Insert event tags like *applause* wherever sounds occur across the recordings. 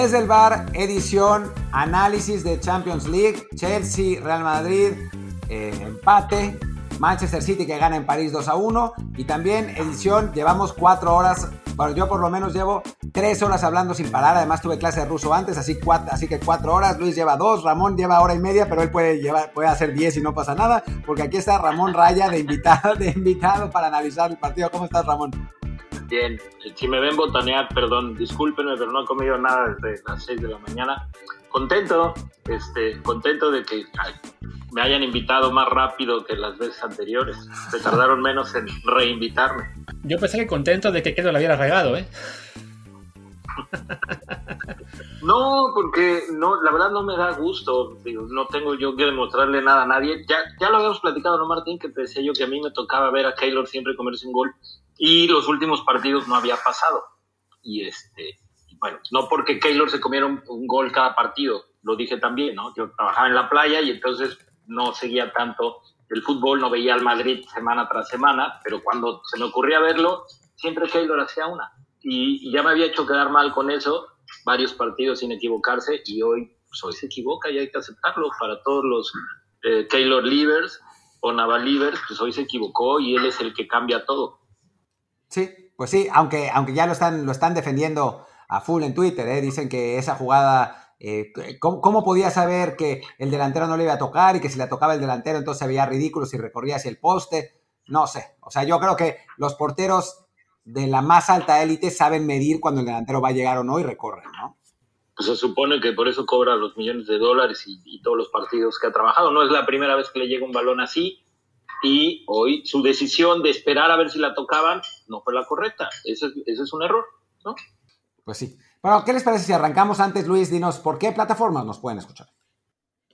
Desde el bar, edición, análisis de Champions League, Chelsea, Real Madrid, eh, empate, Manchester City que gana en París 2 a 1 y también edición, llevamos cuatro horas, bueno, yo por lo menos llevo tres horas hablando sin parar, además tuve clase de ruso antes, así, cuatro, así que cuatro horas, Luis lleva dos, Ramón lleva hora y media, pero él puede, puede hacer diez y no pasa nada, porque aquí está Ramón Raya de invitado, de invitado para analizar el partido. ¿Cómo estás, Ramón? Bien, si me ven botanear, perdón, discúlpenme, pero no he comido nada desde las 6 de la mañana. Contento, este, contento de que me hayan invitado más rápido que las veces anteriores. Se *laughs* tardaron menos en reinvitarme. Yo pensé que contento de que Kedo la hubiera regado, ¿eh? No, porque no, la verdad no me da gusto. no tengo yo que demostrarle nada a nadie. Ya, ya lo habíamos platicado, ¿no, Martín? Que te decía yo que a mí me tocaba ver a Keylor siempre comerse un gol y los últimos partidos no había pasado. Y este, bueno, no porque Keylor se comiera un, gol cada partido, lo dije también, ¿no? Yo trabajaba en la playa y entonces no seguía tanto el fútbol, no veía al Madrid semana tras semana, pero cuando se me ocurría verlo, siempre Keylor hacía una. Y, ya me había hecho quedar mal con eso, varios partidos sin equivocarse, y hoy, pues hoy se equivoca y hay que aceptarlo para todos los eh, Keylor Livers o Naval Livers, pues hoy se equivocó y él es el que cambia todo. Sí, pues sí, aunque, aunque ya lo están, lo están defendiendo a full en Twitter, ¿eh? dicen que esa jugada, eh, ¿cómo, podía saber que el delantero no le iba a tocar y que si le tocaba el delantero entonces se veía ridículo si recorría hacia el poste? No sé, o sea, yo creo que los porteros de la más alta élite saben medir cuando el delantero va a llegar o no y recorren, ¿no? Pues se supone que por eso cobra los millones de dólares y, y todos los partidos que ha trabajado. No es la primera vez que le llega un balón así y hoy su decisión de esperar a ver si la tocaban no fue la correcta. Ese, es un error, ¿no? Pues sí. Bueno, ¿qué les parece si arrancamos antes, Luis? Dinos, ¿por qué plataformas nos pueden escuchar?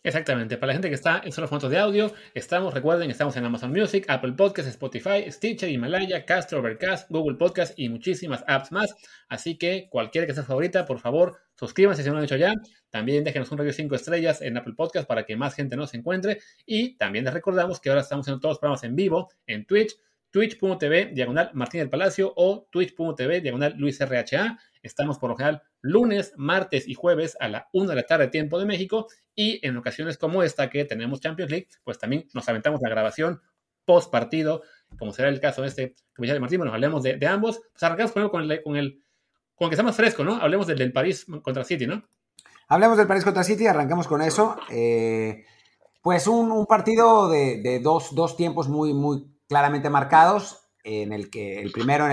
Exactamente, para la gente que está en solo fotos de audio, estamos, recuerden, estamos en Amazon Music, Apple Podcasts, Spotify, Stitcher, Himalaya, Castro, Overcast, Google Podcasts y muchísimas apps más. Así que cualquiera que sea favorita, por favor, suscríbanse si no lo han hecho ya. También déjenos un radio 5 estrellas en Apple Podcast para que más gente nos encuentre. Y también les recordamos que ahora estamos en todos los programas en vivo en Twitch, twitch.tv diagonal Martín del Palacio o twitch.tv diagonal Luis RHA. Estamos por lo general lunes, martes y jueves a la 1 de la tarde, tiempo de México. Y en ocasiones como esta que tenemos Champions League, pues también nos aventamos la grabación post partido, como será el caso de este comisario Martín. Bueno, hablemos de, ambos. Pues arrancamos con el, con el, con que está más fresco, ¿no? Hablemos del, del París contra City, ¿no? Hablemos del París contra City, arrancamos con eso. Eh, pues un, partido de, dos, dos, tiempos muy, muy claramente marcados en el que el primero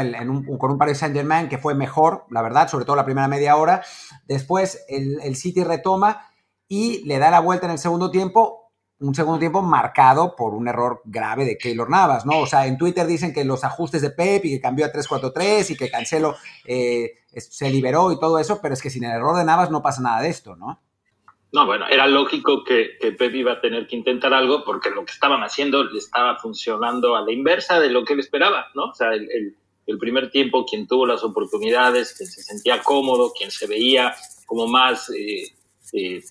con un Paris Saint Germain que fue mejor, la verdad, sobre todo la primera media hora. Después el, City retoma y le da la vuelta en el segundo tiempo, un segundo tiempo marcado por un error grave de Keylor Navas, ¿no? O sea, en Twitter dicen que los ajustes de Pep y que cambió a 3-4-3 y que Cancelo eh, se liberó y todo eso, pero es que sin el error de Navas no pasa nada de esto, ¿no? No, bueno, era lógico que, que, Pep iba a tener que intentar algo porque lo que estaban haciendo le estaba funcionando a la inversa de lo que él esperaba, ¿no? O sea, el, el, primer tiempo quien tuvo las oportunidades, quien se sentía cómodo, quien se veía como más eh, eh,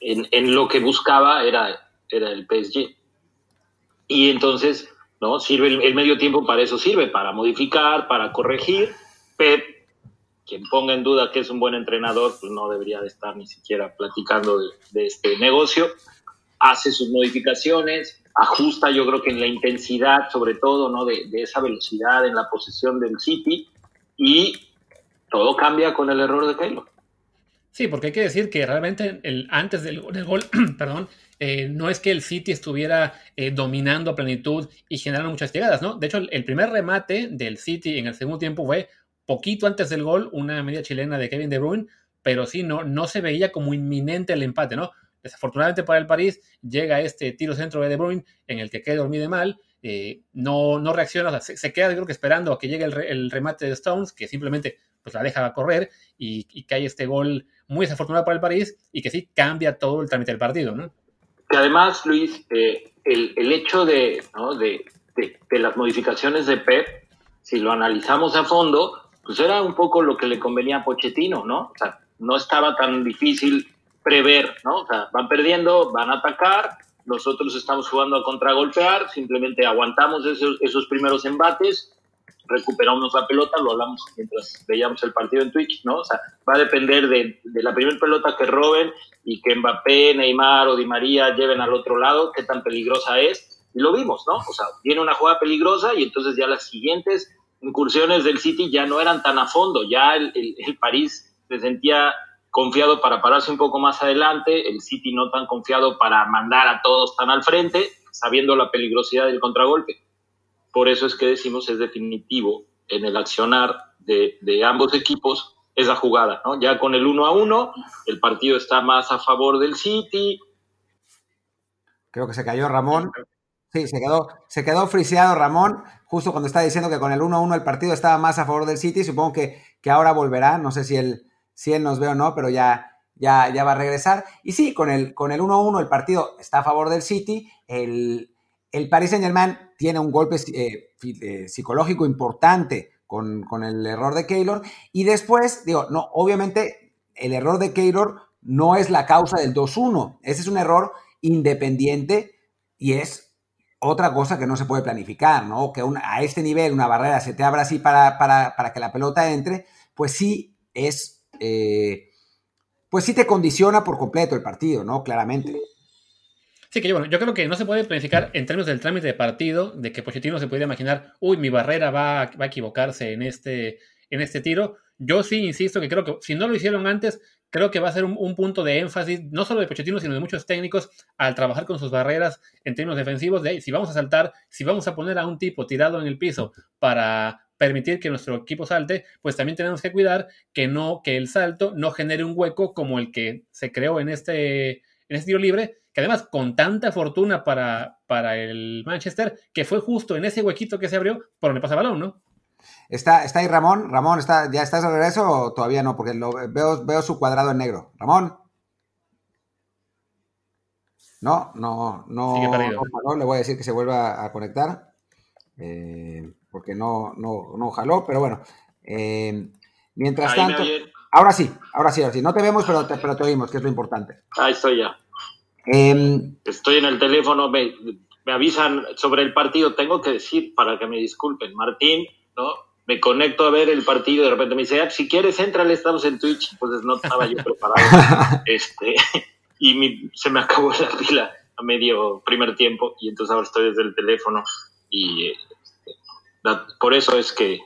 en, en, lo que buscaba era, era el PSG. Y entonces, ¿no? Sirve el, el medio tiempo para eso sirve, para modificar, para corregir. Pep quien ponga en duda que es un buen entrenador, pues no debería de estar ni siquiera platicando de, este negocio. Hace sus modificaciones, ajusta yo creo que en la intensidad, sobre todo, ¿no? De, esa velocidad en la posesión del City y todo cambia con el error de Keylor. Sí, porque hay que decir que realmente antes del, gol, *clears throat* perdón, eh, no es que el City estuviera eh, dominando a plenitud y generando muchas llegadas, ¿no? De hecho, el, primer remate del City en el segundo tiempo fue poquito antes del gol, una media chilena de Kevin De Bruyne, pero sí, no, no se veía como inminente el empate, ¿no? Desafortunadamente para el París llega este tiro centro de De Bruyne en el que queda dormido mal, eh, no, no reacciona, se, queda creo que esperando a que llegue el, remate de Stones, que simplemente pues la deja correr y, y cae este gol muy desafortunado para el París y que sí cambia todo el trámite del partido, ¿no? Además, Luis, eh, el, el, hecho de, de, las modificaciones de Pep, si lo analizamos a fondo, pues era un poco lo que le convenía a Pochettino, ¿no? O sea, no estaba tan difícil prever, ¿no? O sea, van perdiendo, van a atacar, nosotros estamos jugando a contragolpear, simplemente aguantamos esos, esos primeros embates recuperamos la pelota, lo hablamos mientras veíamos el partido en Twitch, ¿no? O sea, va a depender de, de la primera pelota que roben y que Mbappé, Neymar o Di María lleven al otro lado, qué tan peligrosa es. Y lo vimos, ¿no? O sea, viene una jugada peligrosa y entonces ya las siguientes incursiones del City ya no eran tan a fondo, ya el, el, el París se sentía confiado para pararse un poco más adelante, el City no tan confiado para mandar a todos tan al frente, sabiendo la peligrosidad del contragolpe. Por eso es que decimos es definitivo en el accionar de, de ambos equipos esa jugada, ¿no? Ya con el uno a uno, el partido está más a favor del City. Creo que se cayó Ramón. Sí, se quedó, se quedó friseado Ramón, justo cuando está diciendo que con el 1-1 el partido estaba más a favor del City. Supongo que, que ahora volverá. No sé si él, si él nos ve o no, pero ya, ya, ya va a regresar. Y sí, con el 1-1 con el, 1 -1, el partido está a favor del City. El, el Paris Saint Germain tiene un golpe eh, eh, psicológico importante con, con, el error de Keylor. Y después, digo, no, obviamente el error de Keylor no es la causa del 2-1. Ese es un error independiente y es otra cosa que no se puede planificar, ¿no? Que a este nivel una barrera se te abra así para, para, para que la pelota entre, pues sí es, eh, pues sí te condiciona por completo el partido, ¿no? Claramente. Sí, que yo creo que no se puede planificar en términos del trámite de partido, de que Pochettino se pudiera imaginar, uy, mi barrera va, va a equivocarse en este, en este tiro. Yo sí insisto que creo que si no lo hicieron antes, creo que va a ser un, un, punto de énfasis, no solo de Pochettino, sino de muchos técnicos, al trabajar con sus barreras en términos defensivos, de si vamos a saltar, si vamos a poner a un tipo tirado en el piso para permitir que nuestro equipo salte, pues también tenemos que cuidar que no, que el salto no genere un hueco como el que se creó en este, en este tiro libre, que además con tanta fortuna para, para el Manchester, que fue justo en ese huequito que se abrió por donde pasa balón, ¿no? ¿Está, ¿Está ahí Ramón? Ramón, ¿está, ¿ya estás de regreso o todavía no? Porque lo, veo, veo su cuadrado en negro. Ramón. No, no, no, no, Le voy a decir que se vuelva a conectar. Eh, porque no, no, no jaló, pero bueno. Eh, mientras Ahí tanto. Ahora sí, ahora sí, ahora sí. No te vemos, pero te, pero te oímos, que es lo importante. Ahí estoy ya. Eh, estoy en el teléfono, me, me avisan sobre el partido. Tengo que decir, para que me disculpen, Martín ¿no? Me conecto a ver el partido y de repente me dice, ah, si quieres, entrale, estamos en Twitch. Entonces no estaba yo preparado. *laughs* este, *laughs* y mi, se me acabó la pila a medio primer tiempo y entonces ahora estoy desde el teléfono y este, la, por eso es que...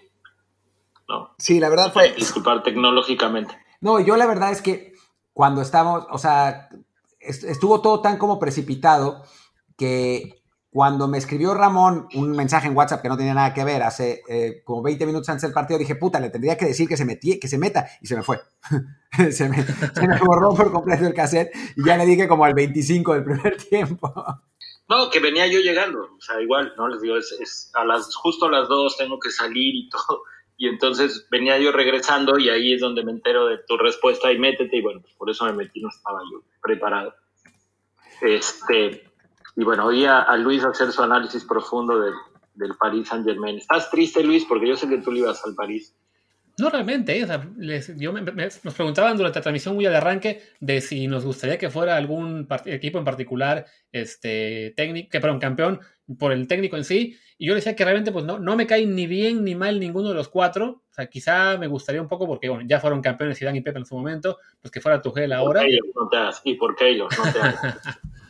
No, sí, la verdad fue... Disculpar tecnológicamente. No, yo la verdad es que cuando estamos, o sea, estuvo todo tan como precipitado que cuando me escribió Ramón un mensaje en WhatsApp que no tenía nada que ver hace eh, como 20 minutos antes del partido, dije, puta, le tendría que decir que se, metí, que se meta y se me fue. *laughs* se, me, se, me, borró por completo el cassette y ya le dije como al 25 del primer tiempo. No, que venía yo llegando, o sea, igual, ¿no? Les digo, es, es a las, justo a las dos tengo que salir y *laughs* todo. Y entonces venía yo regresando y ahí es donde me entero de tu respuesta y métete y bueno, pues por eso me metí, no estaba yo preparado. Este, y bueno, oía a Luis hacer su análisis profundo del, del Paris Saint Germain. ¿Estás triste, Luis? Porque yo sé que tú le ibas al París. No, realmente, ¿eh? o sea, les, yo me, me, nos preguntaban durante la transmisión muy de arranque de si nos gustaría que fuera algún equipo en particular, este, técnico, que perdón, campeón por el técnico en sí, y yo decía que realmente pues no, no me cae ni bien ni mal ninguno de los cuatro, o sea, quizá me gustaría un poco porque, bueno, ya fueron campeones Zidane y Pepe en su momento, pues que fuera Tuchel ahora. ¿Por qué no te ¿Y por qué ellos no te *laughs*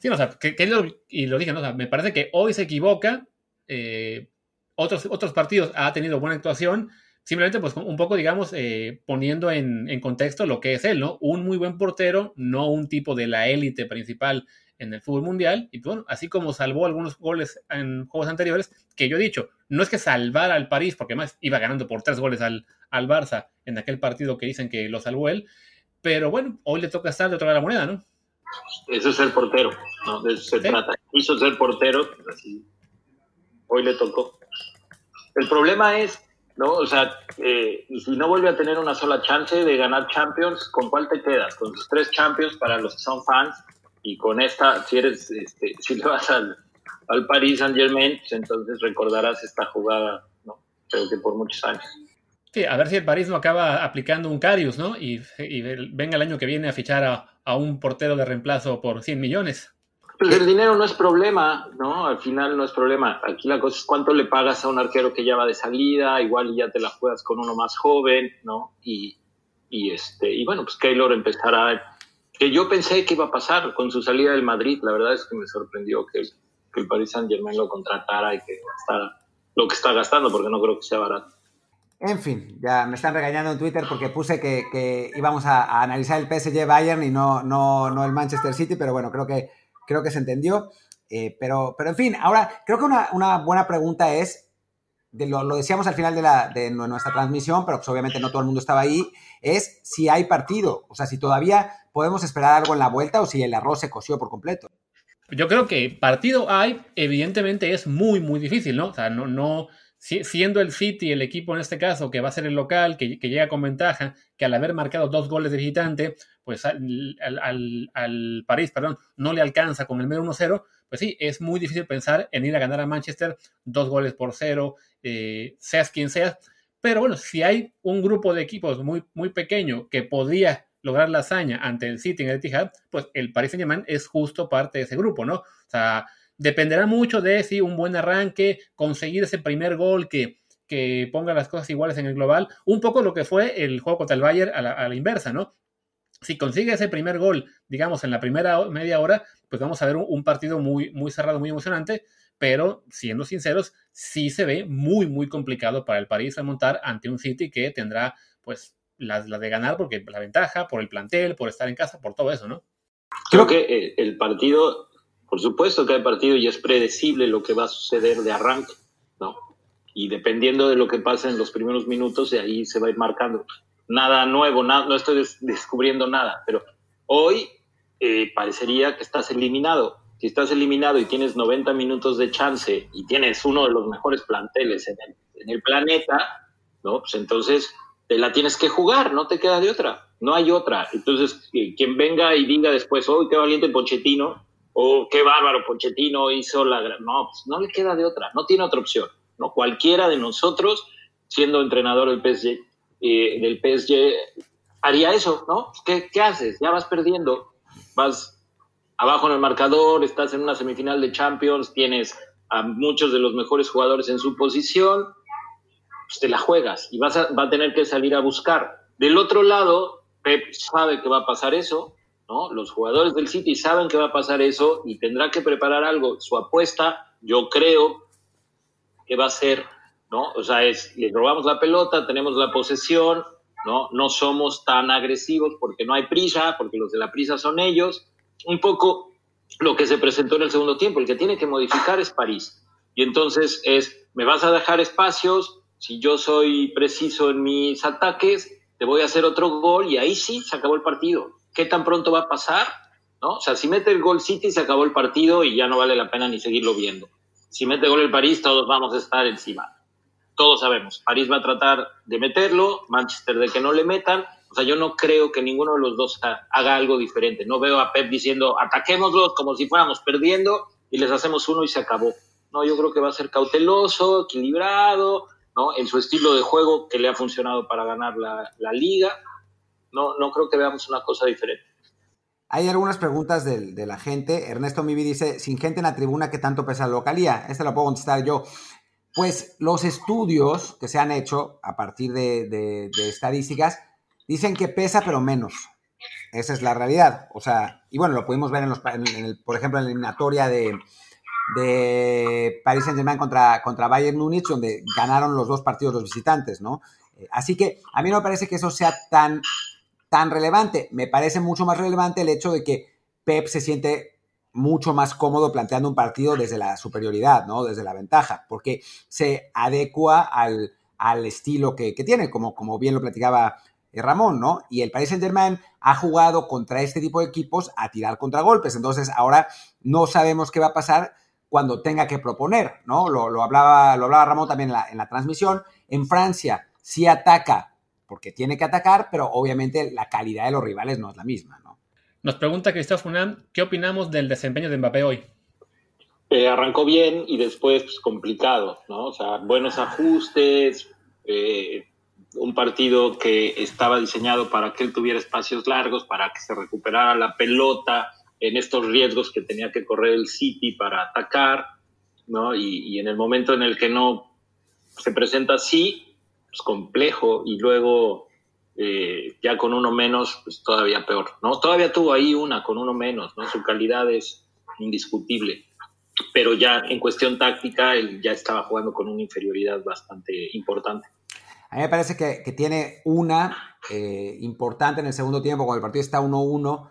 Sí, o sea, que, lo, y lo dije, ¿no? O sea, me parece que hoy se equivoca, eh, otros, otros partidos ha tenido buena actuación, simplemente pues un poco, digamos, eh, poniendo en, contexto lo que es él, ¿no? Un muy buen portero, no un tipo de la élite principal en el fútbol mundial, y bueno, así como salvó algunos goles en juegos anteriores, que yo he dicho, no es que salvara al París, porque además iba ganando por tres goles al, al Barça en aquel partido que dicen que lo salvó él, pero bueno, hoy le toca estar de otra la moneda, ¿no? Eso es ser portero, ¿no? De eso se ¿Sí? trata. Hizo ser portero, así. Hoy le tocó. El problema es, ¿no? O sea, eh, si no vuelve a tener una sola chance de ganar Champions, ¿con cuál te quedas? Con tus tres Champions para los que son fans y con esta, si eres, este, *laughs* si le vas al, al Paris Saint Germain, pues entonces recordarás esta jugada, ¿no? Creo que por muchos años. Sí, a ver si el París no acaba aplicando un Carius, ¿no? Y, y venga el año que viene a fichar a, a, un portero de reemplazo por 100 millones. Pues el dinero no es problema, ¿no? Al final no es problema. Aquí la cosa es cuánto le pagas a un arquero que ya va de salida, igual ya te la juegas con uno más joven, ¿no? Y, y este, y bueno, pues Keylor empezará, que yo pensé que iba a pasar con su salida del Madrid, la verdad es que me sorprendió que, que el Paris Saint Germain lo contratara y que gastara lo que está gastando, porque no creo que sea barato. En fin, ya me están regañando en Twitter porque puse que, íbamos a, analizar el PSG Bayern y no, no, no el Manchester City, pero bueno, creo que, creo que se entendió. Eh, pero, pero en fin, ahora creo que una, buena pregunta es, lo, lo, decíamos al final de, la, de nuestra transmisión, pero pues obviamente no todo el mundo estaba ahí, es si hay partido, o sea, si todavía podemos esperar algo en la vuelta o si el arroz se coció por completo. Yo creo que partido hay, evidentemente es muy, muy difícil, ¿no? O sea, no, no, siendo el City el equipo en este caso que va a ser el local, que, llega con ventaja, que al haber marcado dos goles de visitante, pues al, París, perdón, no le alcanza con el medio 1-0, pues sí, es muy difícil pensar en ir a ganar a Manchester dos goles por cero, eh, seas quien seas. Pero bueno, si hay un grupo de equipos muy, muy pequeño que podía lograr la hazaña ante el City en el Etihad, pues el Paris Saint-Germain es justo parte de ese grupo, ¿no? O sea, dependerá mucho de si un buen arranque, conseguir ese primer gol que, que ponga las cosas iguales en el global, un poco lo que fue el juego contra el Bayern a la, inversa, ¿no? Si consigue ese primer gol, digamos, en la primera media hora, pues vamos a ver un, partido muy, muy cerrado, muy emocionante, pero siendo sinceros, sí se ve muy, muy complicado para el París remontar ante un City que tendrá, pues, la, la, de ganar porque la ventaja, por el plantel, por estar en casa, por todo eso, ¿no? Creo que eh, el partido por supuesto que hay partido y es predecible lo que va a suceder de arranque, ¿no? Y dependiendo de lo que pase en los primeros minutos, de ahí se va a ir marcando. Nada nuevo, no estoy descubriendo nada, pero hoy eh, parecería que estás eliminado. Si estás eliminado y tienes 90 minutos de chance y tienes uno de los mejores planteles en el, planeta, ¿no? Pues entonces te la tienes que jugar, no te queda de otra, no hay otra. Entonces, eh, quien venga y diga después, hoy qué valiente Pochettino, o qué bárbaro, Pochettino hizo la... No, pues no le queda de otra, no tiene otra opción. ¿no? Cualquiera de nosotros, siendo entrenador del PSG, eh, haría eso, ¿no? ¿Qué, ¿Qué haces? Ya vas perdiendo, vas abajo en el marcador, estás en una semifinal de Champions, tienes a muchos de los mejores jugadores en su posición, pues te la juegas y vas a, va a tener que salir a buscar. Del otro lado, Pep sabe que va a pasar eso, los jugadores del City saben que va a pasar eso y tendrá que preparar algo. Su apuesta, yo creo que va a ser, ¿no? O sea, es, le robamos la pelota, tenemos la posesión, ¿no? No somos tan agresivos porque no hay prisa, porque los de la prisa son ellos. Un poco lo que se presentó en el segundo tiempo, el que tiene que modificar es París. Y entonces es, me vas a dejar espacios, si yo soy preciso en mis ataques, te voy a hacer otro gol y ahí sí se acabó el partido. ¿Qué tan pronto va a pasar? ¿No? O sea, si mete el gol City se acabó el partido y ya no vale la pena ni seguirlo viendo. Si mete gol el París, todos vamos a estar encima. Todos sabemos, París va a tratar de meterlo, Manchester de que no le metan. O sea, yo no creo que ninguno de los dos haga algo diferente. No veo a Pep diciendo, ataquémoslos como si fuéramos perdiendo y les hacemos uno y se acabó. No, yo creo que va a ser cauteloso, equilibrado, ¿no? En su estilo de juego que le ha funcionado para ganar la, la liga no, no creo que veamos una cosa diferente. Hay algunas preguntas de, la gente. Ernesto Mivi dice, sin gente en la tribuna, ¿qué tanto pesa la localía? Esta lo puedo contestar yo. Pues los estudios que se han hecho a partir de, estadísticas dicen que pesa, pero menos. Esa es la realidad. O sea, y bueno, lo pudimos ver en, los, por ejemplo, en la eliminatoria de, de Paris Saint-Germain contra, contra Bayern Múnich, donde ganaron los dos partidos los visitantes, ¿no? Eh, así que a mí no me parece que eso sea tan tan relevante. Me parece mucho más relevante el hecho de que Pep se siente mucho más cómodo planteando un partido desde la superioridad, ¿no? Desde la ventaja, porque se adecua al, estilo que, tiene, como, como bien lo platicaba eh, Ramón, ¿no? Y el Paris Saint-Germain ha jugado contra este tipo de equipos a tirar contragolpes. Entonces, ahora no sabemos qué va a pasar cuando tenga que proponer, ¿no? Lo, hablaba, lo hablaba Ramón también en la, en la transmisión. En Francia, si ataca porque tiene que atacar, pero obviamente la calidad de los rivales no es la misma, ¿no? Nos pregunta Cristóbal Funán, ¿qué opinamos del desempeño de Mbappé hoy? Eh, arrancó bien y después pues, complicado, ¿no? O sea, buenos ajustes, eh, un partido que estaba diseñado para que él tuviera espacios largos, para que se recuperara la pelota, en estos riesgos que tenía que correr el City para atacar, ¿no? Y, en el momento en el que no se presenta así, pues complejo, y luego eh, ya con uno menos, pues todavía peor, ¿no? Todavía tuvo ahí una con uno menos, ¿no? Su calidad es indiscutible, pero ya en cuestión táctica, él ya estaba jugando con una inferioridad bastante importante. A mí me parece que, tiene una eh, importante en el segundo tiempo, cuando el partido está 1-1,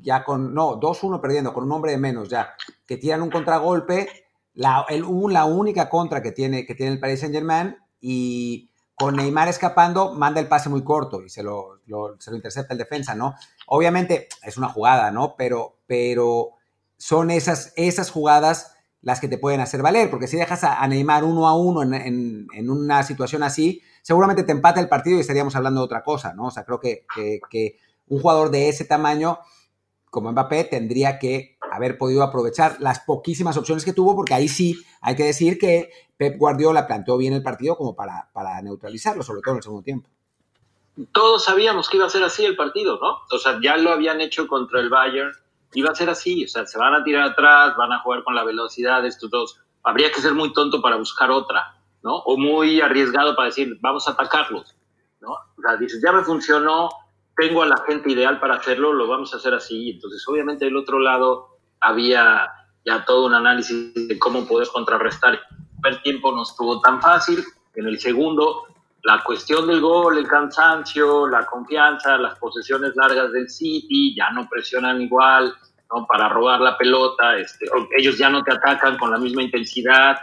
ya con, no, 2-1 perdiendo, con un hombre de menos ya, que tiran un contragolpe, la, el, la única contra que tiene, que tiene el Paris Saint Germain, y con Neymar escapando, manda el pase muy corto y se lo, se lo intercepta el defensa, ¿no? Obviamente es una jugada, ¿no? Pero, pero son esas, esas jugadas las que te pueden hacer valer, porque si dejas a, Neymar uno a uno en, una situación así, seguramente te empata el partido y estaríamos hablando de otra cosa, ¿no? O sea, creo que, que un jugador de ese tamaño como Mbappé tendría que haber podido aprovechar las poquísimas opciones que tuvo, porque ahí sí hay que decir que Pep Guardiola planteó bien el partido como para, para neutralizarlo, sobre todo en el segundo tiempo. Todos sabíamos que iba a ser así el partido, ¿no? O sea, ya lo habían hecho contra el Bayern, iba a ser así, o sea, se van a tirar atrás, van a jugar con la velocidad de estos dos. Habría que ser muy tonto para buscar otra, ¿no? O muy arriesgado para decir, vamos a atacarlos, ¿no? O sea, dices, ya me funcionó, tengo a la gente ideal para hacerlo, lo vamos a hacer así. Entonces, obviamente, del otro lado había ya todo un análisis de cómo poder contrarrestar. El primer tiempo no estuvo tan fácil. En el segundo, la cuestión del gol, el cansancio, la confianza, las posesiones largas del City, ya no presionan igual ¿no? para robar la pelota. Este, ellos ya no te atacan con la misma intensidad,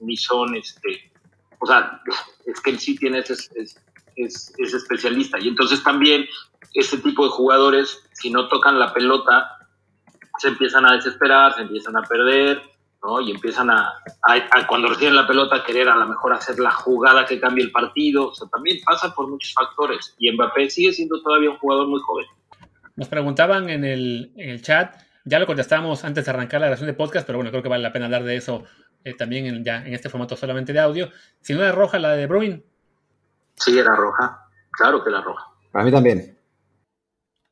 ni son, este, o sea, *laughs* es que el City en ese es, es, es especialista. Y entonces también este tipo de jugadores, si no tocan la pelota, se empiezan a desesperar, se empiezan a perder, ¿no? Y empiezan a, cuando reciben la pelota, a querer a lo mejor hacer la jugada que cambie el partido. O sea, también pasa por muchos factores. Y Mbappé sigue siendo todavía un jugador muy joven. Nos preguntaban en el, en el chat, ya lo contestamos antes de arrancar la grabación de podcast, pero bueno, creo que vale la pena hablar de eso eh, también en, ya en este formato solamente de audio. Si no era roja la de Bruin. Sí, era roja. Claro que era roja. Para mí también.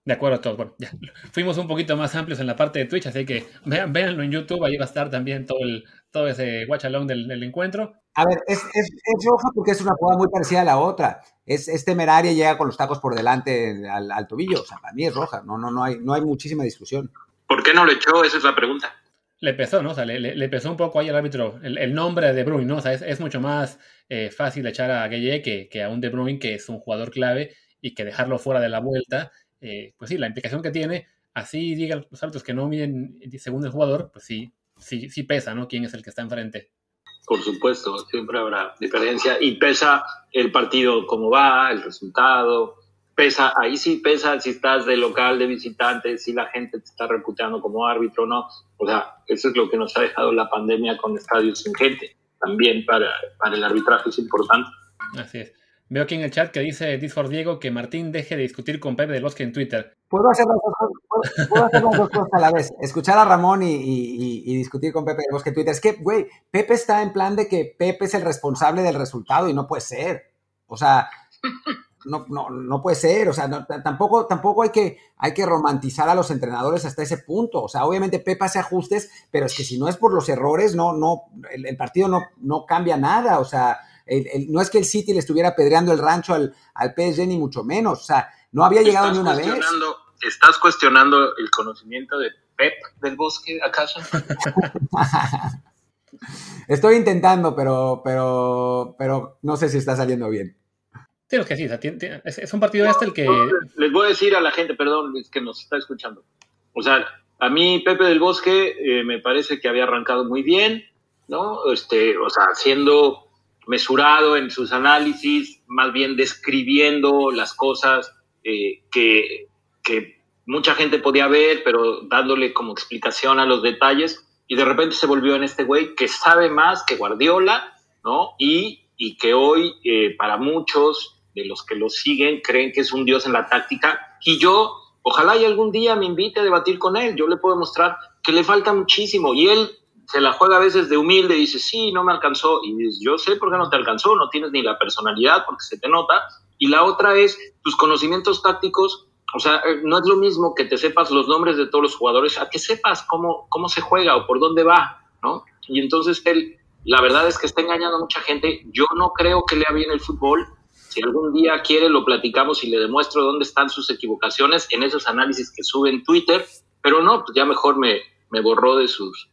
De acuerdo a todos. Bueno, ya *laughs* fuimos un poquito más amplios en la parte de Twitch, así que vean, véanlo en YouTube, ahí va a estar también todo, el, todo ese watch along del, encuentro. A ver, es, es, roja porque es una jugada muy parecida a la otra. Es, es temeraria y llega con los tacos por delante al, tobillo. O sea, para mí es roja. No, no, no, hay, no hay muchísima discusión. ¿Por qué no le echó? Esa es la pregunta. Le pesó, ¿no? O sea, le, le, pesó un poco ahí al árbitro el, nombre de De Bruyne, ¿no? O sea, es, es mucho más eh, fácil echar a Gueye que, que a un De Bruyne que es un jugador clave y que dejarlo fuera de la vuelta eh, pues sí, la implicación que tiene, así digan los árbitros que no miden según el jugador, pues sí, sí, sí pesa, ¿no? ¿Quién es el que está enfrente? Por supuesto, siempre habrá diferencia y pesa el partido cómo va, el resultado, pesa, ahí sí pesa si estás de local, de visitante, si la gente te está reputando como árbitro, ¿no? O sea, eso es lo que nos ha dejado la pandemia con estadios sin gente. También para, para el arbitraje es importante. Así es. Veo aquí en el chat que dice Discord Diego que Martín deje de discutir con Pepe del Bosque en Twitter. Puedo hacer las dos, cosas a la vez. Escuchar a Ramón y, discutir con Pepe del Bosque en Twitter. Es que, güey, Pepe está en plan de que Pepe es el responsable del resultado y no puede ser. O sea, no, no, no puede ser. O sea, tampoco, tampoco hay, que, hay que romantizar a los entrenadores hasta ese punto. O sea, obviamente Pepe hace ajustes, pero es que si no es por los errores, no, no, el, el partido no, no cambia nada. O sea, no es que el City le estuviera apedreando el rancho al, al PSG, ni mucho menos. O sea, no había llegado ni una vez. ¿Estás cuestionando el conocimiento de Pep del Bosque, acaso? *laughs* Estoy intentando, pero, pero, pero no sé si está saliendo bien. Sí, que sí, es, un partido este el que... les voy a decir a la gente, perdón, es que nos está escuchando. O sea, a mí Pepe del Bosque eh, me parece que había arrancado muy bien, ¿no? Este, o sea, siendo mesurado en sus análisis, más bien describiendo las cosas eh, que, mucha gente podía ver, pero dándole como explicación a los detalles, y de repente se volvió en este güey que sabe más que Guardiola, ¿no? Y, y que hoy, eh, para muchos de los que lo siguen, creen que es un dios en la táctica, y yo, ojalá y algún día me invite a debatir con él, yo le puedo mostrar que le falta muchísimo, y él se la juega a veces de humilde, dice, sí, no me alcanzó, y dices, yo sé por qué no te alcanzó, no tienes ni la personalidad porque se te nota, y la otra es, tus conocimientos tácticos O sea, eh, no es lo mismo que te sepas los nombres de todos los jugadores a que sepas cómo, cómo se juega o por dónde va, ¿no? Y entonces él, la verdad es que está engañando a mucha gente. Yo no creo que lea bien el fútbol. Si algún día quiere, lo platicamos y le demuestro dónde están sus equivocaciones en esos análisis que sube en Twitter. Pero no, pues ya mejor me, me borró de sus.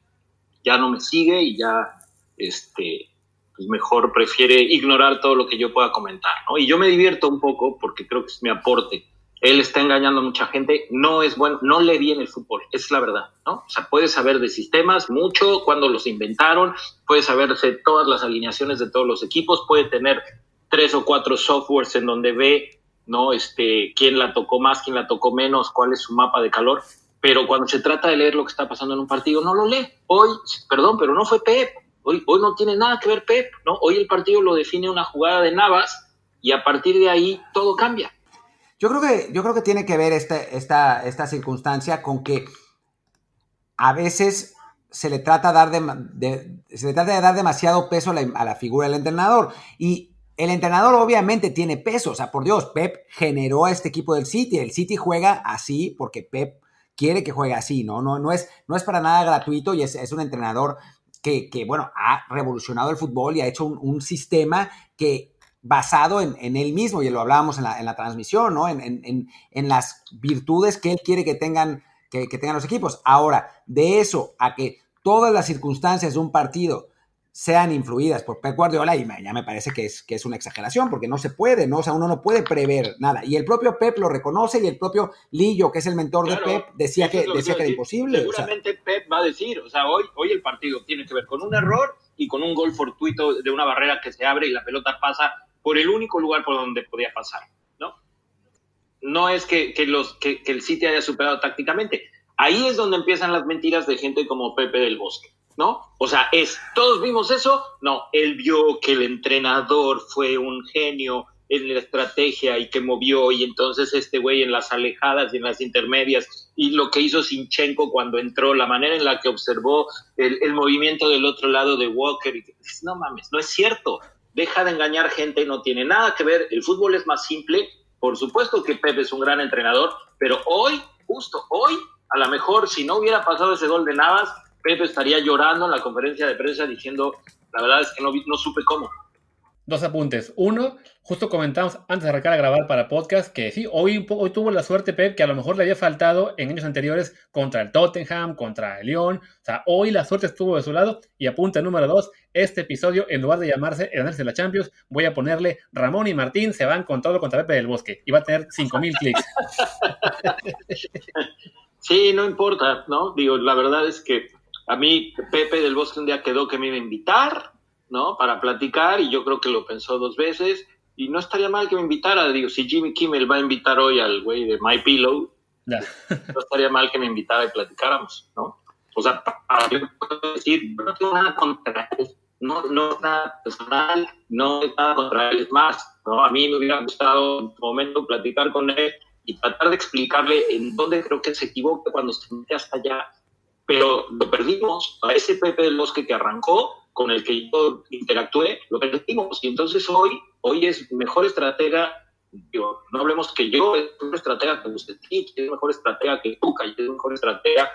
Ya no me sigue y ya, este, pues mejor prefiere ignorar todo lo que yo pueda comentar, ¿no? Y yo me divierto un poco porque creo que es mi aporte él está engañando a mucha gente, no es bueno, no lee bien el fútbol, es la verdad, ¿no? O sea, puede saber de sistemas mucho, cuando los inventaron, puede saberse todas las alineaciones de todos los equipos, puede tener tres o cuatro softwares en donde ve, ¿no? Este, quién la tocó más, quién la tocó menos, cuál es su mapa de calor, pero cuando se trata de leer lo que está pasando en un partido, no lo lee. Hoy, perdón, pero no fue Pep, hoy, hoy no tiene nada que ver Pep, ¿no? Hoy el partido lo define una jugada de Navas y a partir de ahí todo cambia. Yo creo que, yo creo que tiene que ver este, esta, esta circunstancia con que a veces se le trata, de, se le trata de dar demasiado peso a la, figura del entrenador. Y el entrenador obviamente tiene peso. O sea, por Dios, Pep generó a este equipo del City. El City juega así porque Pep quiere que juegue así, ¿no? No, no, es, no es para nada gratuito y es, un entrenador que, bueno, ha revolucionado el fútbol y ha hecho un, sistema que basado en, él mismo, y lo hablábamos en la, transmisión, ¿no? En, las virtudes que él quiere que tengan, que, tengan los equipos. Ahora, de eso a que todas las circunstancias de un partido sean influidas por Pep Guardiola, y ya me parece que es, que es una exageración, porque no se puede, ¿no? O sea, uno no puede prever nada. Y el propio Pep lo reconoce, y el propio Lillo, que es el mentor de Pep, decía que, decía que era imposible. Seguramente Pep va a decir, o sea, hoy, hoy el partido tiene que ver con un error y con un gol fortuito de una barrera que se abre y la pelota pasa por el único lugar por donde podía pasar, ¿no? No es que, los, que, el City haya superado tácticamente. Ahí es donde empiezan las mentiras de gente como Pepe del Bosque, ¿no? O sea, es, ¿todos vimos eso? No, él vio que el entrenador fue un genio en la estrategia y que movió, y entonces este güey en las alejadas y en las intermedias, y lo que hizo Sinchenko cuando entró, la manera en la que observó el, movimiento del otro lado de Walker, y, no mames, no es cierto deja de engañar gente, no tiene nada que ver, el fútbol es más simple, por supuesto que Pepe es un gran entrenador, pero hoy, justo hoy, a lo mejor si no hubiera pasado ese gol de Navas, Pepe estaría llorando en la conferencia de prensa diciendo, la verdad es que no, no supe cómo. Dos apuntes. Uno, justo comentamos antes de arrancar a grabar para podcast que sí, hoy, hoy tuvo la suerte Pep que a lo mejor le había faltado en años anteriores contra el Tottenham, contra el Lyon. O sea, hoy la suerte estuvo de su lado. Y apunta número dos, este episodio, en lugar de llamarse El análisis de la Champions, voy a ponerle Ramón y Martín se van con todo contra Pepe del Bosque. Y va a tener 5.000 clics. *laughs* Sí, no importa, ¿no? Digo, la verdad es que a mí Pepe del Bosque un día quedó que me iba a invitar ¿no? Para platicar y yo creo que lo pensó dos veces y no estaría mal que me invitara, digo, si Jimmy Kimmel va a invitar hoy al güey de My Pillow, no estaría mal que me invitara y platicáramos, ¿no? O sea, para yo puedo decir, no tengo nada contra él, no, no es nada personal, no es nada contra él, es más, ¿no? A mí me hubiera gustado en un momento platicar con él y tratar de explicarle en dónde creo que se equivoca cuando se mete hasta allá, pero lo perdimos, a ese Pepe del Bosque que arrancó, con el que yo interactué, lo perdimos. Y entonces hoy, hoy es mejor estratega, no hablemos que yo es mejor estratega que usted, es mejor estratega que Tuca, es mejor estratega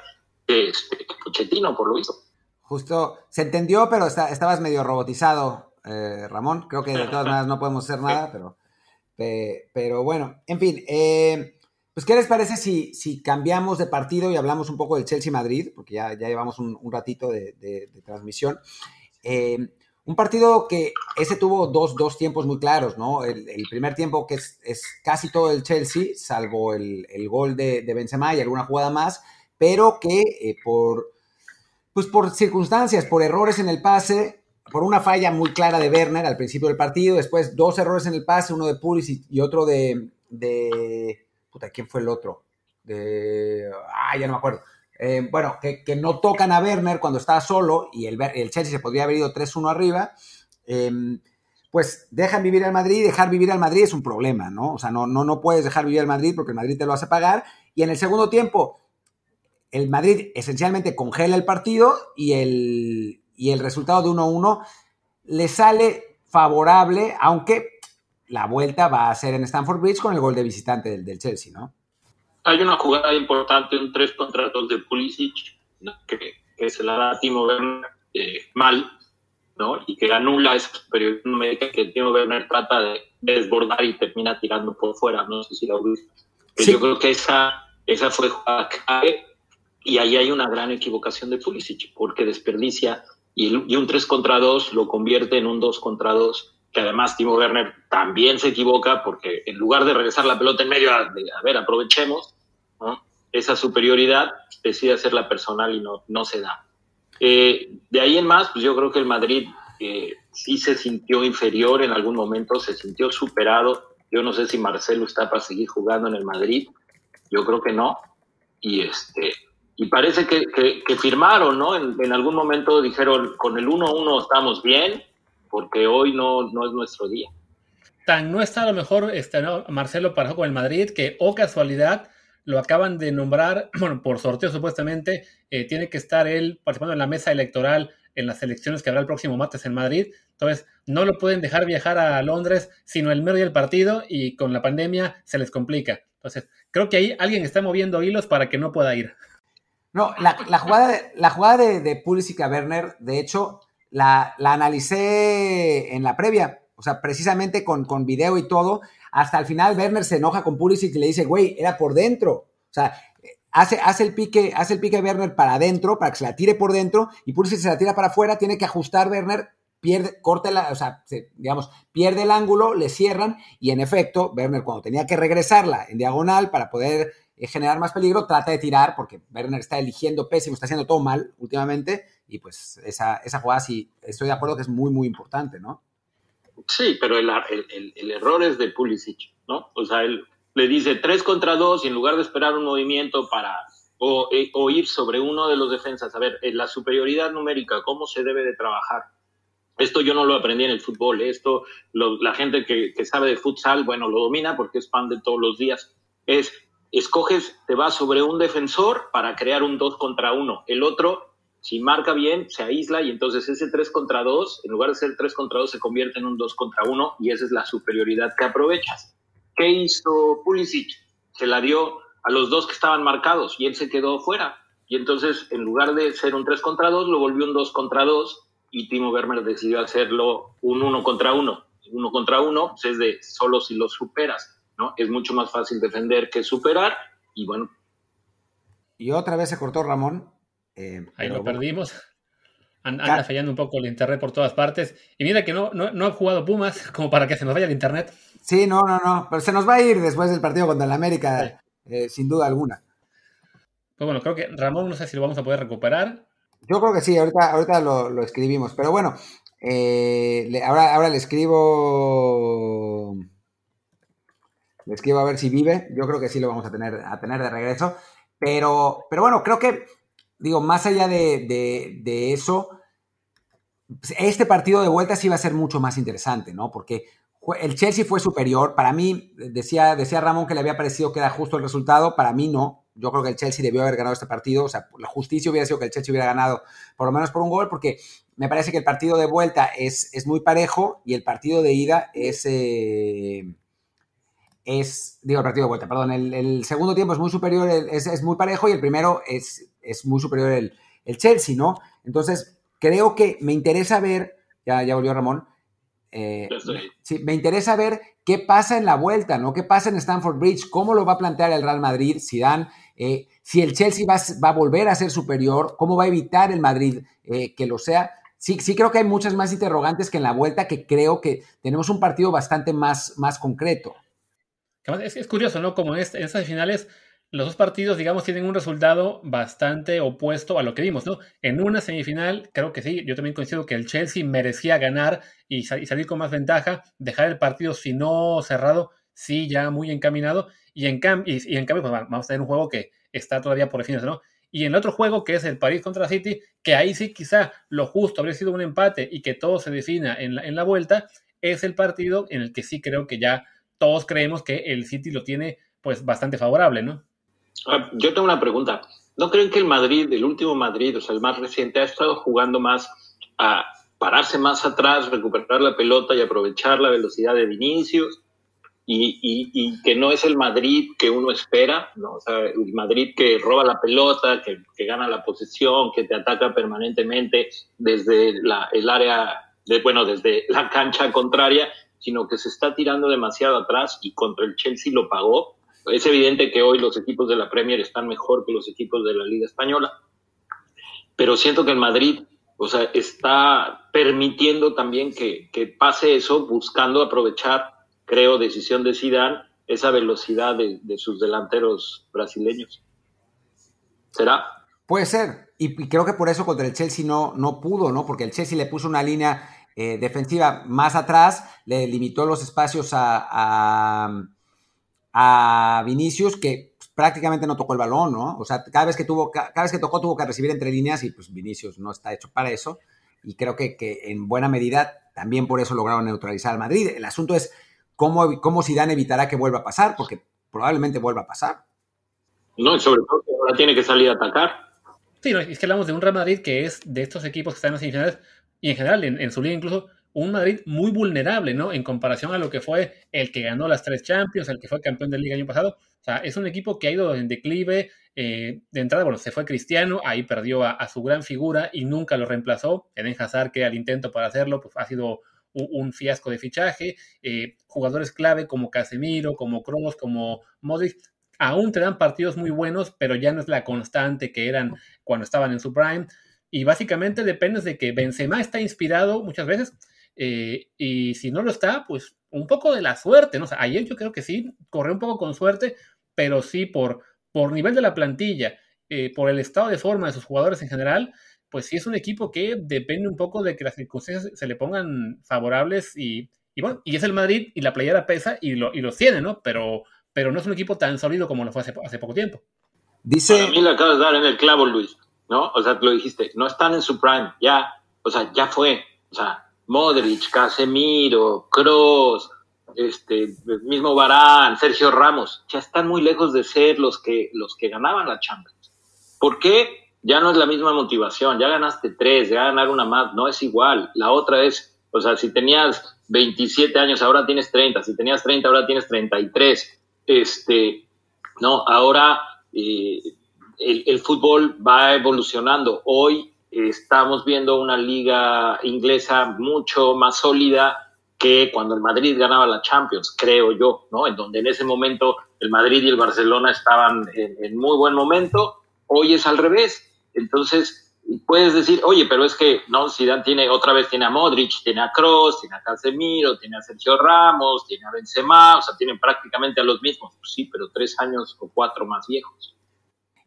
que, este, Pochettino, por lo visto. Justo, se entendió, pero estabas medio robotizado, eh, Ramón. Creo que de todas maneras no podemos hacer nada, *laughs* pero, pero bueno, en fin. Eh, pues, ¿qué les parece si, cambiamos de partido y hablamos un poco del Chelsea-Madrid? Porque ya, llevamos un, ratito de, transmisión. Eh, un partido que ese tuvo dos, tiempos muy claros, ¿no? El, primer tiempo que es, casi todo el Chelsea, salvo el, gol de, de, Benzema y alguna jugada más, pero que eh, por, pues por circunstancias, por errores en el pase, por una falla muy clara de Werner al principio del partido, después dos errores en el pase, uno de Pulisic y otro de, de ¿quién fue el otro? Ah, ya no me acuerdo. Eh, bueno, que, no tocan a Werner cuando está solo y el, el Chelsea se podría haber ido 3-1 arriba, em, pues dejan vivir al Madrid, dejar vivir al Madrid es un problema, ¿no? O sea, no, no, no puedes dejar vivir al Madrid porque el Madrid te lo hace pagar. Y en el segundo tiempo, el Madrid esencialmente congela el partido y el, y el resultado de 1-1 le sale favorable, aunque la vuelta va a ser en Stamford Bridge con el gol de visitante del, del Chelsea, ¿no? hay una jugada importante, un 3 contra 2 de Pulisic, que, que, se la da a Timo Werner eh, mal, ¿no? Y que anula esa superioridad numérica que Timo Werner trata de, desbordar y termina tirando por fuera. No sé si la viste. Yo creo que esa, esa fue jugada clave y ahí hay una gran equivocación de Pulisic, porque desperdicia y, y un 3 contra 2 lo convierte en un 2 contra 2 que además Timo Werner también se equivoca porque en lugar de regresar la pelota en medio, a, a ver, aprovechemos, esa superioridad decide hacerla personal y no, no se da. Eh, de ahí en más, pues yo creo que el Madrid eh, sí se sintió inferior en algún momento, se sintió superado. Yo no sé si Marcelo está para seguir jugando en el Madrid, yo creo que no. Y este y parece que, que, firmaron, ¿no? En, en, algún momento dijeron, con el 1-1 estamos bien, porque hoy no, no es nuestro día. Tan no está a lo mejor este, Marcelo para con el Madrid, que, o oh casualidad, lo acaban de nombrar, *clears throat* bueno, por sorteo supuestamente, eh, tiene que estar él participando en la mesa electoral en las elecciones que habrá el próximo martes en Madrid. Entonces, no lo pueden dejar viajar a Londres, sino el medio del partido y con la pandemia se les complica. Entonces, creo que ahí alguien está moviendo hilos para que no pueda ir. No, la, jugada, de, la jugada de, de Pulisic a Werner, de hecho, la, la, analicé en la previa, o sea, precisamente con, con video y todo, hasta el final Werner se enoja con Pulisic y le dice, güey, era por dentro. O sea, hace, hace, el pique, hace el pique Werner para adentro, para que se la tire por dentro, y Pulisic se la tira para afuera, tiene que ajustar Werner, pierde, corta la, o sea, digamos, pierde el ángulo, le cierran, y en efecto, Werner cuando tenía que regresarla en diagonal para poder eh, generar más peligro, trata de tirar, porque Werner está eligiendo pésimo, está haciendo todo mal últimamente, y pues esa, esa jugada sí, estoy de acuerdo que es muy, muy importante, ¿no? Sí, pero el, el, el, error es de Pulisic, ¿no? O sea, él le dice tres contra dos y en lugar de esperar un movimiento para o, eh, o ir sobre uno de los defensas, a ver, la superioridad numérica, ¿cómo se debe de trabajar? Esto yo no lo aprendí en el fútbol, esto la gente que, que, sabe de futsal, bueno, lo domina porque es pan de todos los días. Es, escoges, te vas sobre un defensor para crear un dos contra uno, el otro si marca bien, se aísla y entonces ese 3 contra 2, en lugar de ser 3 contra 2, se convierte en un 2 contra 1 y esa es la superioridad que aprovechas. ¿Qué hizo Pulisic? Se la dio a los dos que estaban marcados y él se quedó fuera. Y entonces, en lugar de ser un 3 contra 2, lo volvió un 2 contra 2 y Timo Werner decidió hacerlo un 1 contra 1. 1 contra 1 pues es de solo si lo superas, ¿no? Es mucho más fácil defender que superar y bueno. Y otra vez se cortó Ramón. Eh, Ahí lo perdimos. Anda fallando un poco el internet por todas partes. Y mira que no, no, ha jugado Pumas *laughs* como para que se nos vaya el internet. Sí, no, no, no. Pero se nos va a ir después del partido contra el América, eh, sin duda alguna. Pues bueno, creo que Ramón no sé si lo vamos a poder recuperar. Yo creo que sí, ahorita, ahorita lo, escribimos. Pero bueno, eh, ahora, ahora le escribo. Le escribo a ver si vive. Yo creo que sí lo vamos a tener, a tener de regreso. Pero, pero bueno, creo que digo, más allá de, eso, pues, este partido de vuelta sí va a ser mucho más interesante, ¿no? Porque el Chelsea fue superior. Para mí, decía, decía Ramón que le había parecido que era justo el resultado. Para mí no. Yo creo que el Chelsea debió haber ganado este partido. O sea, la justicia hubiera sido que el Chelsea hubiera ganado por lo menos por un gol, porque me parece que el partido de vuelta es, es muy parejo y el partido de ida es... Eh, es, digo, el partido de vuelta, perdón, el, segundo tiempo es muy superior, es, es, muy parejo y el primero es, es muy superior el, el, Chelsea, ¿no? Entonces, creo que me interesa ver, ya, ya volvió Ramón, eh, sí, me interesa ver qué pasa en la vuelta, ¿no? ¿Qué pasa en Stanford Bridge? ¿Cómo lo va a plantear el Real Madrid? Si dan, eh, si el Chelsea va, va, a volver a ser superior, ¿cómo va a evitar el Madrid eh, que lo sea? Sí, sí creo que hay muchas más interrogantes que en la vuelta, que creo que tenemos un partido bastante más, más concreto. Es, curioso, ¿no? Como en, estas finales los dos partidos, digamos, tienen un resultado bastante opuesto a lo que vimos, ¿no? En una semifinal, creo que sí, yo también coincido que el Chelsea merecía ganar y, salir con más ventaja, dejar el partido, si no cerrado, sí, ya muy encaminado, y en, y, en cambio, pues, vamos a tener un juego que está todavía por definirse, ¿no? Y en el otro juego, que es el París contra City, que ahí sí quizá lo justo habría sido un empate y que todo se defina en la, en la vuelta, es el partido en el que sí creo que ya todos creemos que el City lo tiene pues bastante favorable, ¿no? Ah, yo tengo una pregunta. ¿No creen que el Madrid, el último Madrid, o sea, el más reciente, ha estado jugando más a pararse más atrás, recuperar la pelota y aprovechar la velocidad de Vinicius? y, que no es el Madrid que uno espera, ¿no? O sea, el Madrid que roba la pelota, que, gana la posesión, que te ataca permanentemente desde la, el área, de, bueno, desde la cancha contraria, sino que se está tirando demasiado atrás y contra el Chelsea lo pagó. Es evidente que hoy los equipos de la Premier están mejor que los equipos de la Liga Española, pero siento que el Madrid o sea, está permitiendo también que, que pase eso, buscando aprovechar creo, decisión de Zidane, esa velocidad de, sus delanteros brasileños. ¿Será? Puede ser. Y, creo que por eso contra el Chelsea no, no pudo, ¿no? Porque el Chelsea le puso una línea eh, defensiva más atrás, le limitó los espacios a, a, Vinicius, que prácticamente no tocó el balón, ¿no? O sea, cada vez que tuvo, cada vez que tocó tuvo que recibir entre líneas y pues Vinicius no está hecho para eso. Y creo que, que en buena medida también por eso lograron neutralizar al Madrid. El asunto es cómo, cómo Zidane evitará que vuelva a pasar, porque probablemente vuelva a pasar. No, y sobre todo que ahora tiene que salir a atacar. Sí, es que hablamos de un Real Madrid que es de estos equipos que están en las semifinales y en general en, su liga incluso un Madrid muy vulnerable, ¿no? En comparación a lo que fue el que ganó las tres Champions, el que fue campeón de liga el año pasado. O sea, es un equipo que ha ido en declive. Eh, de entrada, bueno, se fue Cristiano, ahí perdió a, su gran figura y nunca lo reemplazó. En Hazard, que al intento para hacerlo, pues ha sido un, fiasco de fichaje. Eh, jugadores clave como Casemiro, como Kroos, como Modric, aún te dan partidos muy buenos, pero ya no es la constante que eran cuando estaban en su prime. Y básicamente depende de que Benzema está inspirado muchas veces. Eh, y si no lo está, pues un poco de la suerte, ¿no? ayer yo creo que sí, corrió un poco con suerte, pero sí por, por nivel de la plantilla, eh, por el estado de forma de sus jugadores en general, pues sí es un equipo que depende un poco de que las circunstancias se le pongan favorables y, bueno, y es el Madrid y la playera pesa y lo, y los tiene, ¿no? Pero, pero no es un equipo tan sólido como lo fue hace, hace poco tiempo. Dice... A mí le acabas de dar en el clavo, Luis, ¿no? O sea, lo dijiste, no están en su prime, ya, o sea, ya fue, o sea, Modric, Casemiro, Kroos, este, mismo Barán, Sergio Ramos, ya están muy lejos de ser los que, los que ganaban la Champions. ¿Por qué? ya no es la misma motivación, ya ganaste tres, ya ganar una más, no es igual. La otra es, o sea, si tenías 27 años, ahora tienes 30, si tenías 30, ahora tienes 33. Este, no, ahora eh, el, fútbol va evolucionando. Hoy estamos viendo una liga inglesa mucho más sólida que cuando el Madrid ganaba la Champions, creo yo, ¿no? En donde en ese momento el Madrid y el Barcelona estaban en, en muy buen momento. Hoy es al revés entonces, puedes decir, oye, pero es que no, Zidane tiene, otra vez tiene a Modric, tiene a Kroos, tiene a Casemiro, tiene a Sergio Ramos, tiene a Benzema, o sea, tienen prácticamente a los mismos. Pues sí, pero tres años o cuatro más viejos.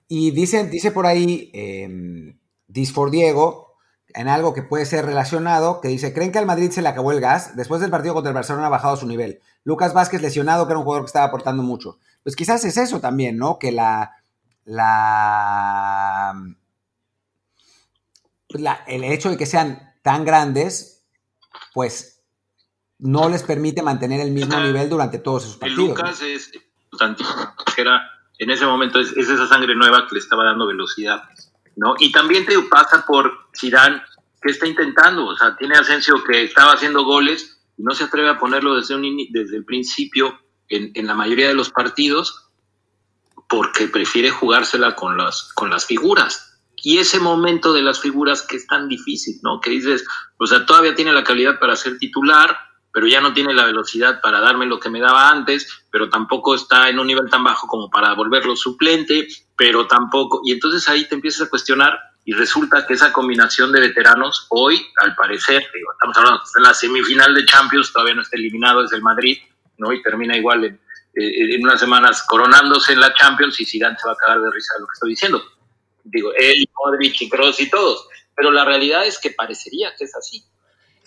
Y dice, dice por ahí, eh, Disfor Diego, en algo que puede ser relacionado, que dice, ¿creen que al Madrid se le acabó el gas? Después del partido contra el Barcelona ha bajado su nivel. Lucas Vázquez lesionado, que era un jugador que estaba aportando mucho. Pues quizás es eso también, ¿no? Que la, la pues, el hecho de que sean tan grandes, pues no les permite mantener el mismo nivel durante todos esos partidos. Lucas es que era en ese momento es, esa sangre nueva que le estaba dando velocidad, ¿no? Y también te pasa por Zidane que está intentando, o sea, tiene Asensio que estaba haciendo goles y no se atreve a ponerlo desde, desde el principio en, en la mayoría de los partidos porque prefiere jugársela con las, con las figuras y ese momento de las figuras que es tan difícil, ¿no? Que dices, o sea, todavía tiene la calidad para ser titular, pero ya no tiene la velocidad para darme lo que me daba antes, pero tampoco está en un nivel tan bajo como para volverlo suplente, pero tampoco, y entonces ahí te empiezas a cuestionar y resulta que esa combinación de veteranos hoy, al parecer, digo, estamos hablando en la semifinal de Champions, todavía no está eliminado, es el Madrid, ¿no? Y termina igual en, eh, en unas semanas coronándose en la Champions y Zidane se va a cagar de risa de lo que estoy diciendo digo, él, Modric y Kroos y todos, pero la realidad es que parecería que es así.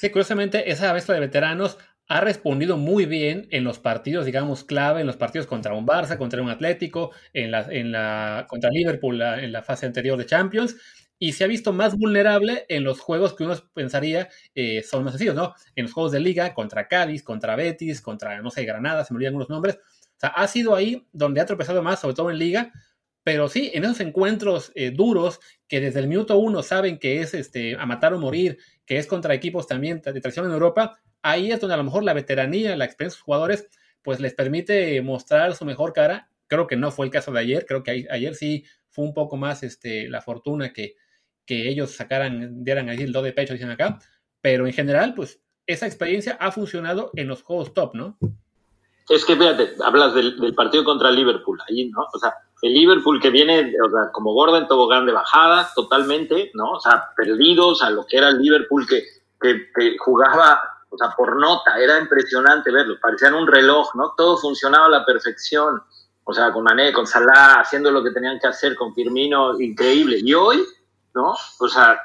Sí, curiosamente, esa mezcla de veteranos ha respondido muy bien en los partidos, digamos, clave, en los partidos contra un Barça, contra un Atlético, en la, en la, contra Liverpool en la fase anterior de Champions, y se ha visto más vulnerable en los juegos que uno pensaría eh, son más sencillos, ¿no? En los juegos de liga, contra Cádiz, contra Betis, contra, no sé, Granada, se me olvidan algunos nombres. O sea, ha sido ahí donde ha tropezado más, sobre todo en liga, pero sí, en esos encuentros eh, duros, que desde el minuto uno saben que es este, a matar o morir, que es contra equipos también de traición en Europa, ahí es donde a lo mejor la veteranía, la experiencia de los jugadores pues les permite mostrar su mejor cara. Creo que no fue el caso de ayer, creo que ayer sí fue un poco más este, la fortuna que, que ellos sacaran, dieran ahí el do de pecho, dicen acá, pero en general, pues esa experiencia ha funcionado en los juegos top, ¿no? Es que fíjate, hablas del, partido contra Liverpool, ahí, ¿no? O sea, el Liverpool que viene, o sea, como gorda en tobogán de bajada, totalmente, ¿no? O sea, perdidos a lo que era el Liverpool que, que, jugaba, o sea, por nota, era impresionante verlo, parecían un reloj, ¿no? Todo funcionaba a la perfección, o sea, con Mané, con Salah, haciendo lo que tenían que hacer, con Firmino, increíble. Y hoy, ¿no? O sea,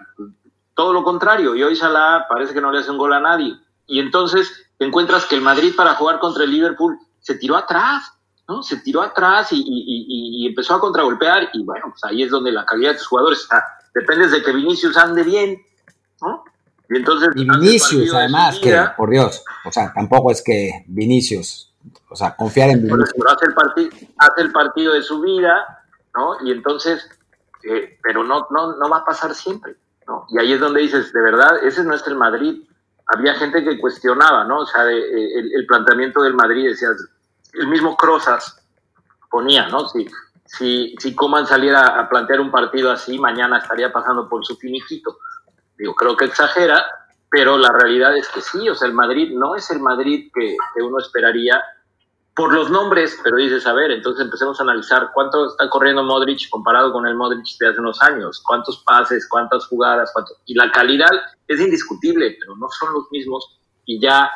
todo lo contrario, y hoy Salah parece que no le hace un gol a nadie. Y entonces te encuentras que el Madrid para jugar contra el Liverpool se tiró atrás, ¿no? Se tiró atrás y, empezó a contragolpear y bueno, pues ahí es donde la calidad de tus jugadores está. Depende de que Vinicius ande bien, ¿no? Y entonces... Y Vinicius, además, que, por Dios, o sea, tampoco es que Vinicius, o sea, confiar en Vinicius. Pero hace el, partido, hace el partido de su vida, ¿no? Y entonces, eh, pero no, no, no va a pasar siempre, ¿no? Y ahí es donde dices, de verdad, ese no es el Madrid había gente que cuestionaba, ¿no? O sea, eh, el, planteamiento del Madrid, decía, el mismo Crozas ponía, ¿no? Si, si, si Coman saliera a plantear un partido así, mañana estaría pasando por su finiquito. Digo, creo que exagera, pero la realidad es que sí, o sea, el Madrid no es el Madrid que, que uno esperaría por los nombres, pero dices, a ver, entonces empecemos a analizar cuánto está corriendo Modric comparado con el Modric de hace unos años, cuántos pases, cuántas jugadas, cuánto... y la calidad es indiscutible, pero no son los mismos y ya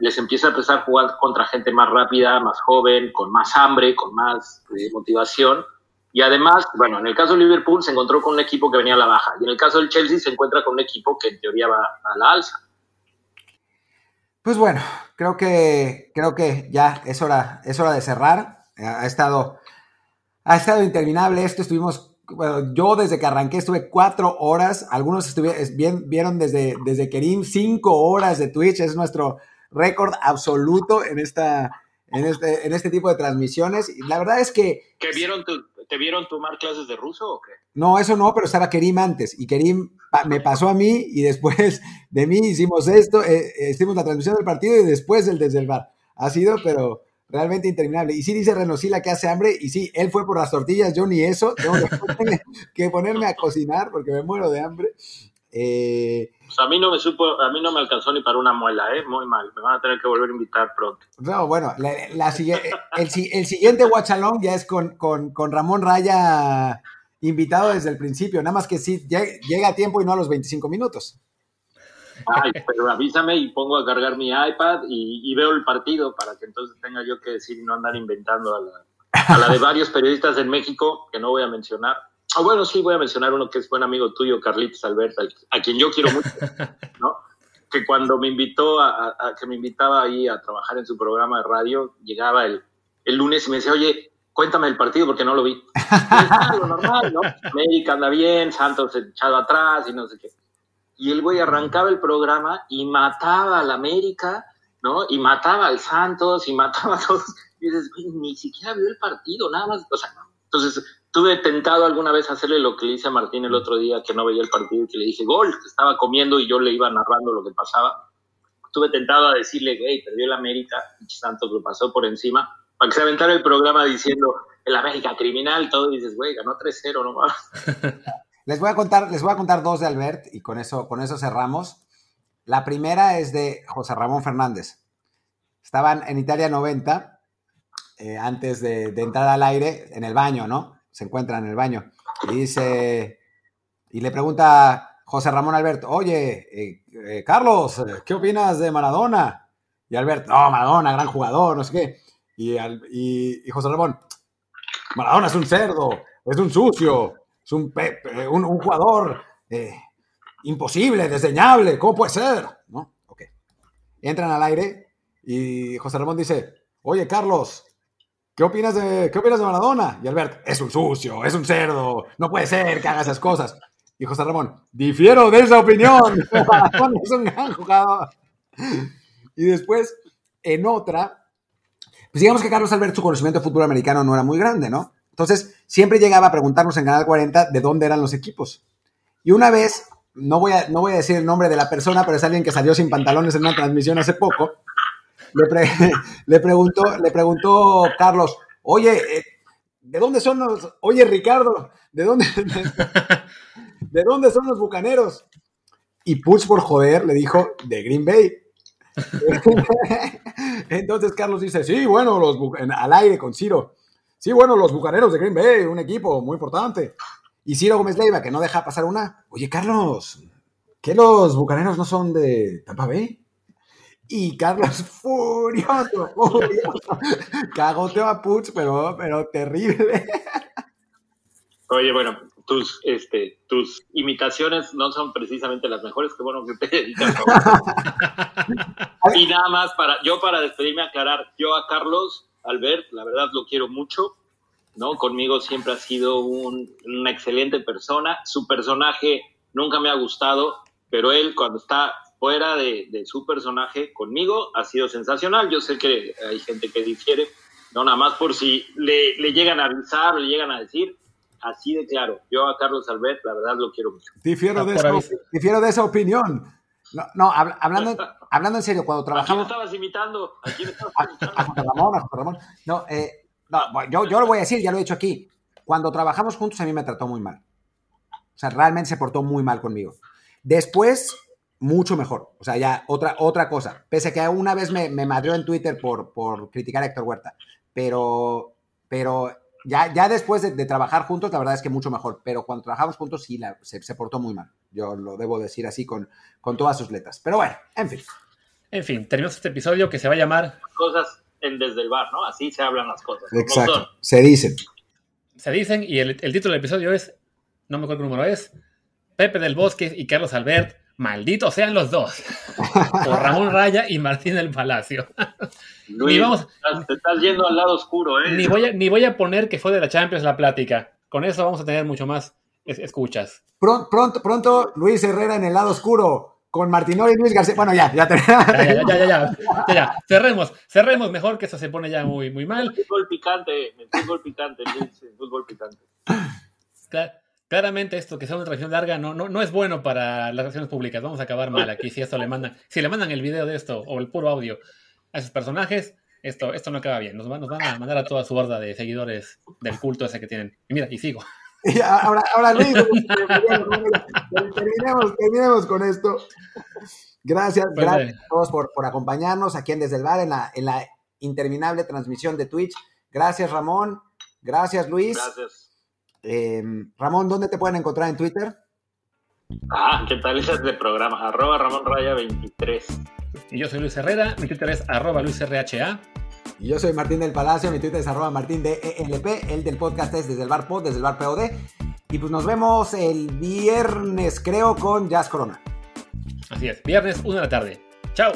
les empieza a empezar a jugar contra gente más rápida, más joven, con más hambre, con más eh, motivación. Y además, bueno, en el caso de Liverpool se encontró con un equipo que venía a la baja y en el caso del Chelsea se encuentra con un equipo que en teoría va a la alza. Pues bueno, creo que, creo que ya es hora, es hora de cerrar. Ha estado, ha estado interminable esto. Estuvimos, bueno, yo desde que arranqué estuve cuatro horas. Algunos estuvieron, vieron desde, desde Kerim cinco horas de Twitch. Es nuestro récord absoluto en esta, en este, en este tipo de transmisiones. Y la verdad es que. ¿Que vieron ¿Te vieron tomar clases de ruso o qué? No, eso no, pero estaba Kerim antes. Y Kerim me pasó a mí y después de mí hicimos esto, eh, eh, hicimos la transmisión del partido y después el desde el bar. Ha sido, pero realmente interminable. Y sí dice Renosila que hace hambre y sí, él fue por las tortillas, yo ni eso, tengo que *laughs* ponerme a cocinar porque me muero de hambre. Eh, pues a mí no me supo, a mí no me alcanzó ni para una muela, ¿eh? Muy mal. Me van a tener que volver a invitar pronto. No, bueno, la, el, siguiente Watchalong ya es con, con, con, Ramón Raya invitado desde el principio, nada más que sí, llega a tiempo y no a los 25 minutos. Ay, pero avísame y pongo a cargar mi iPad y, veo el partido para que entonces tenga yo que decir y no andar inventando a la, a la de varios periodistas en México, que no voy a mencionar Ah, bueno, sí, voy a mencionar uno que es buen amigo tuyo, Carlitos Alberto, a quien yo quiero mucho, ¿no? Que cuando me invitó a, que me invitaba ahí a trabajar en su programa de radio, llegaba el, el lunes y me decía, oye, cuéntame el partido porque no lo vi. Y normal, ¿no? América anda bien, Santos echado atrás y no sé qué. Y el güey arrancaba el programa y mataba al América, ¿no? Y mataba al Santos y mataba a todos. Y dices, güey, ni siquiera vio el partido, nada más. O sea, entonces Tuve tentado alguna vez hacerle lo que le hice a Martín el otro día, que no veía el partido, y que le dije gol, estaba comiendo y yo le iba narrando lo que pasaba. Tuve tentado a decirle, hey, perdió el América, tanto que pasó por encima, para que se aventara el programa diciendo, el América criminal, todo, y dices, güey, ganó 3-0 nomás. *laughs* les voy a contar, les voy a contar dos de Albert, y con eso, con eso cerramos. La primera es de José Ramón Fernández. Estaban en Italia 90, eh, antes de, de entrar al aire, en el baño, ¿no? se encuentra en el baño y dice, y le pregunta José Ramón Alberto, oye, eh, eh, Carlos, ¿qué opinas de Maradona? Y Alberto, no, Maradona, gran jugador, no sé qué. Y, José Ramón, Maradona es un cerdo, es un sucio, es un, un, jugador eh, imposible, desdeñable, ¿cómo puede ser? ¿No? Ok. Entran al aire y José Ramón dice, oye, Carlos, ¿Qué opinas de, ¿qué opinas de Maradona? Y Albert, es un sucio, es un cerdo, no puede ser que haga esas cosas. Y José Ramón, difiero de esa opinión. *laughs* Maradona es un gran jugador. Y después, en otra, pues digamos que Carlos Albert, su conocimiento de fútbol americano no era muy grande, ¿no? Entonces, siempre llegaba a preguntarnos en Canal 40 de dónde eran los equipos. Y una vez, no voy a, no voy a decir el nombre de la persona, pero es alguien que salió sin pantalones en una transmisión hace poco, le, *laughs* preguntó, le preguntó Carlos, oye, eh, ¿de dónde son los, oye Ricardo, ¿de dónde, *laughs* de, dónde son los bucaneros? Y Puch por joder le dijo, de Green Bay. *laughs* Entonces Carlos dice, sí, bueno, los al aire con Ciro. Sí, bueno, los bucaneros de Green Bay, un equipo muy importante. Y Ciro Gómez Leiva, que no deja pasar una. Oye, Carlos, ¿qué los bucaneros no son de Tampa Bay? Y Carlos *laughs* furioso, furioso. Cagoteó a Puch, pero, pero terrible. Oye, bueno, tus, este, tus imitaciones no son precisamente las mejores, que bueno que te dedicas *laughs* Y nada más para, yo para despedirme aclarar, yo a Carlos Albert, la verdad lo quiero mucho, ¿no? Conmigo siempre ha sido una excelente persona. Su personaje nunca me ha gustado, pero él cuando está fuera de, su personaje conmigo ha sido sensacional. Yo sé que hay gente que difiere, no nada más por si le, llegan a avisar le llegan a decir, así de claro. Yo a Carlos Albert, la verdad, lo quiero mucho. Difiero, de, esa, de esa opinión. No, no hablando, hablando en serio, cuando trabajamos... ¿A quién estabas imitando? ¿A quién estabas imitando? A, Ramón, a Ramón. No, eh, no, yo, yo lo voy a decir, ya lo he dicho aquí. Cuando trabajamos juntos a mí me trató muy mal. O sea, realmente se portó muy mal conmigo. Después, mucho mejor. O sea, ya otra, otra cosa. Pese a que una vez me, me madrió en Twitter por, por criticar a Héctor Huerta. Pero, pero ya, ya después de, trabajar juntos, la verdad es que mucho mejor. Pero cuando trabajamos juntos, sí, se, se, portó muy mal. Yo lo debo decir así con, con todas sus letras. Pero bueno, en fin. En fin, terminamos este episodio que se va a llamar... Cosas en Desde el Bar, ¿no? Así se hablan las cosas. Exacto, se dicen. Se dicen y el, título del episodio es, no me acuerdo qué número es, Pepe del Bosque y Carlos Albert, malditos sean los dos. O Ramón Raya y Martín del Palacio. Luis, te estás yendo al lado oscuro, ¿eh? Ni voy, a, ni voy a poner que fue de la Champions la plática. Con eso vamos a tener mucho más escuchas. Pronto, pronto, pronto, Luis Herrera en el lado oscuro con Martinoli y Luis García. Bueno, ya, ya Ya, ya, ya, ya, ya, ya, Cerremos, cerremos mejor que eso se pone ya muy, muy mal. Fútbol picante, fútbol picante, Luis, fútbol picante. Claramente esto que sea una transmisión larga no, no, no es bueno para las relaciones públicas. Vamos a acabar mal aquí si esto le mandan, si le mandan el video de esto o el puro audio a esos personajes, esto, esto no acaba bien. Nos, nos van a mandar a toda su horda de seguidores del culto ese que tienen. Y mira, y sigo. *laughs* ahora, ahora Luis, *laughs* terminemos, terminemos con esto. Gracias, pues gracias a todos por, por, acompañarnos aquí en Desde el Bar en la, en la interminable transmisión de Twitch. Gracias, Ramón. Gracias, Luis. Gracias. Eh, Ramón, ¿dónde te pueden encontrar en Twitter? Ah, ¿qué tal? *laughs* Ese es de programa, arroba Ramón Raya 23. Y yo soy Luis Herrera, mi Twitter es arroba LuisRHA. Y yo soy Martín del Palacio, mi Twitter es arroba Martín de ELP, el del podcast es desde el bar pod, desde el bar POD. Y pues nos vemos el viernes, creo, con Jazz Corona. Así es, viernes, una de la tarde. Chao.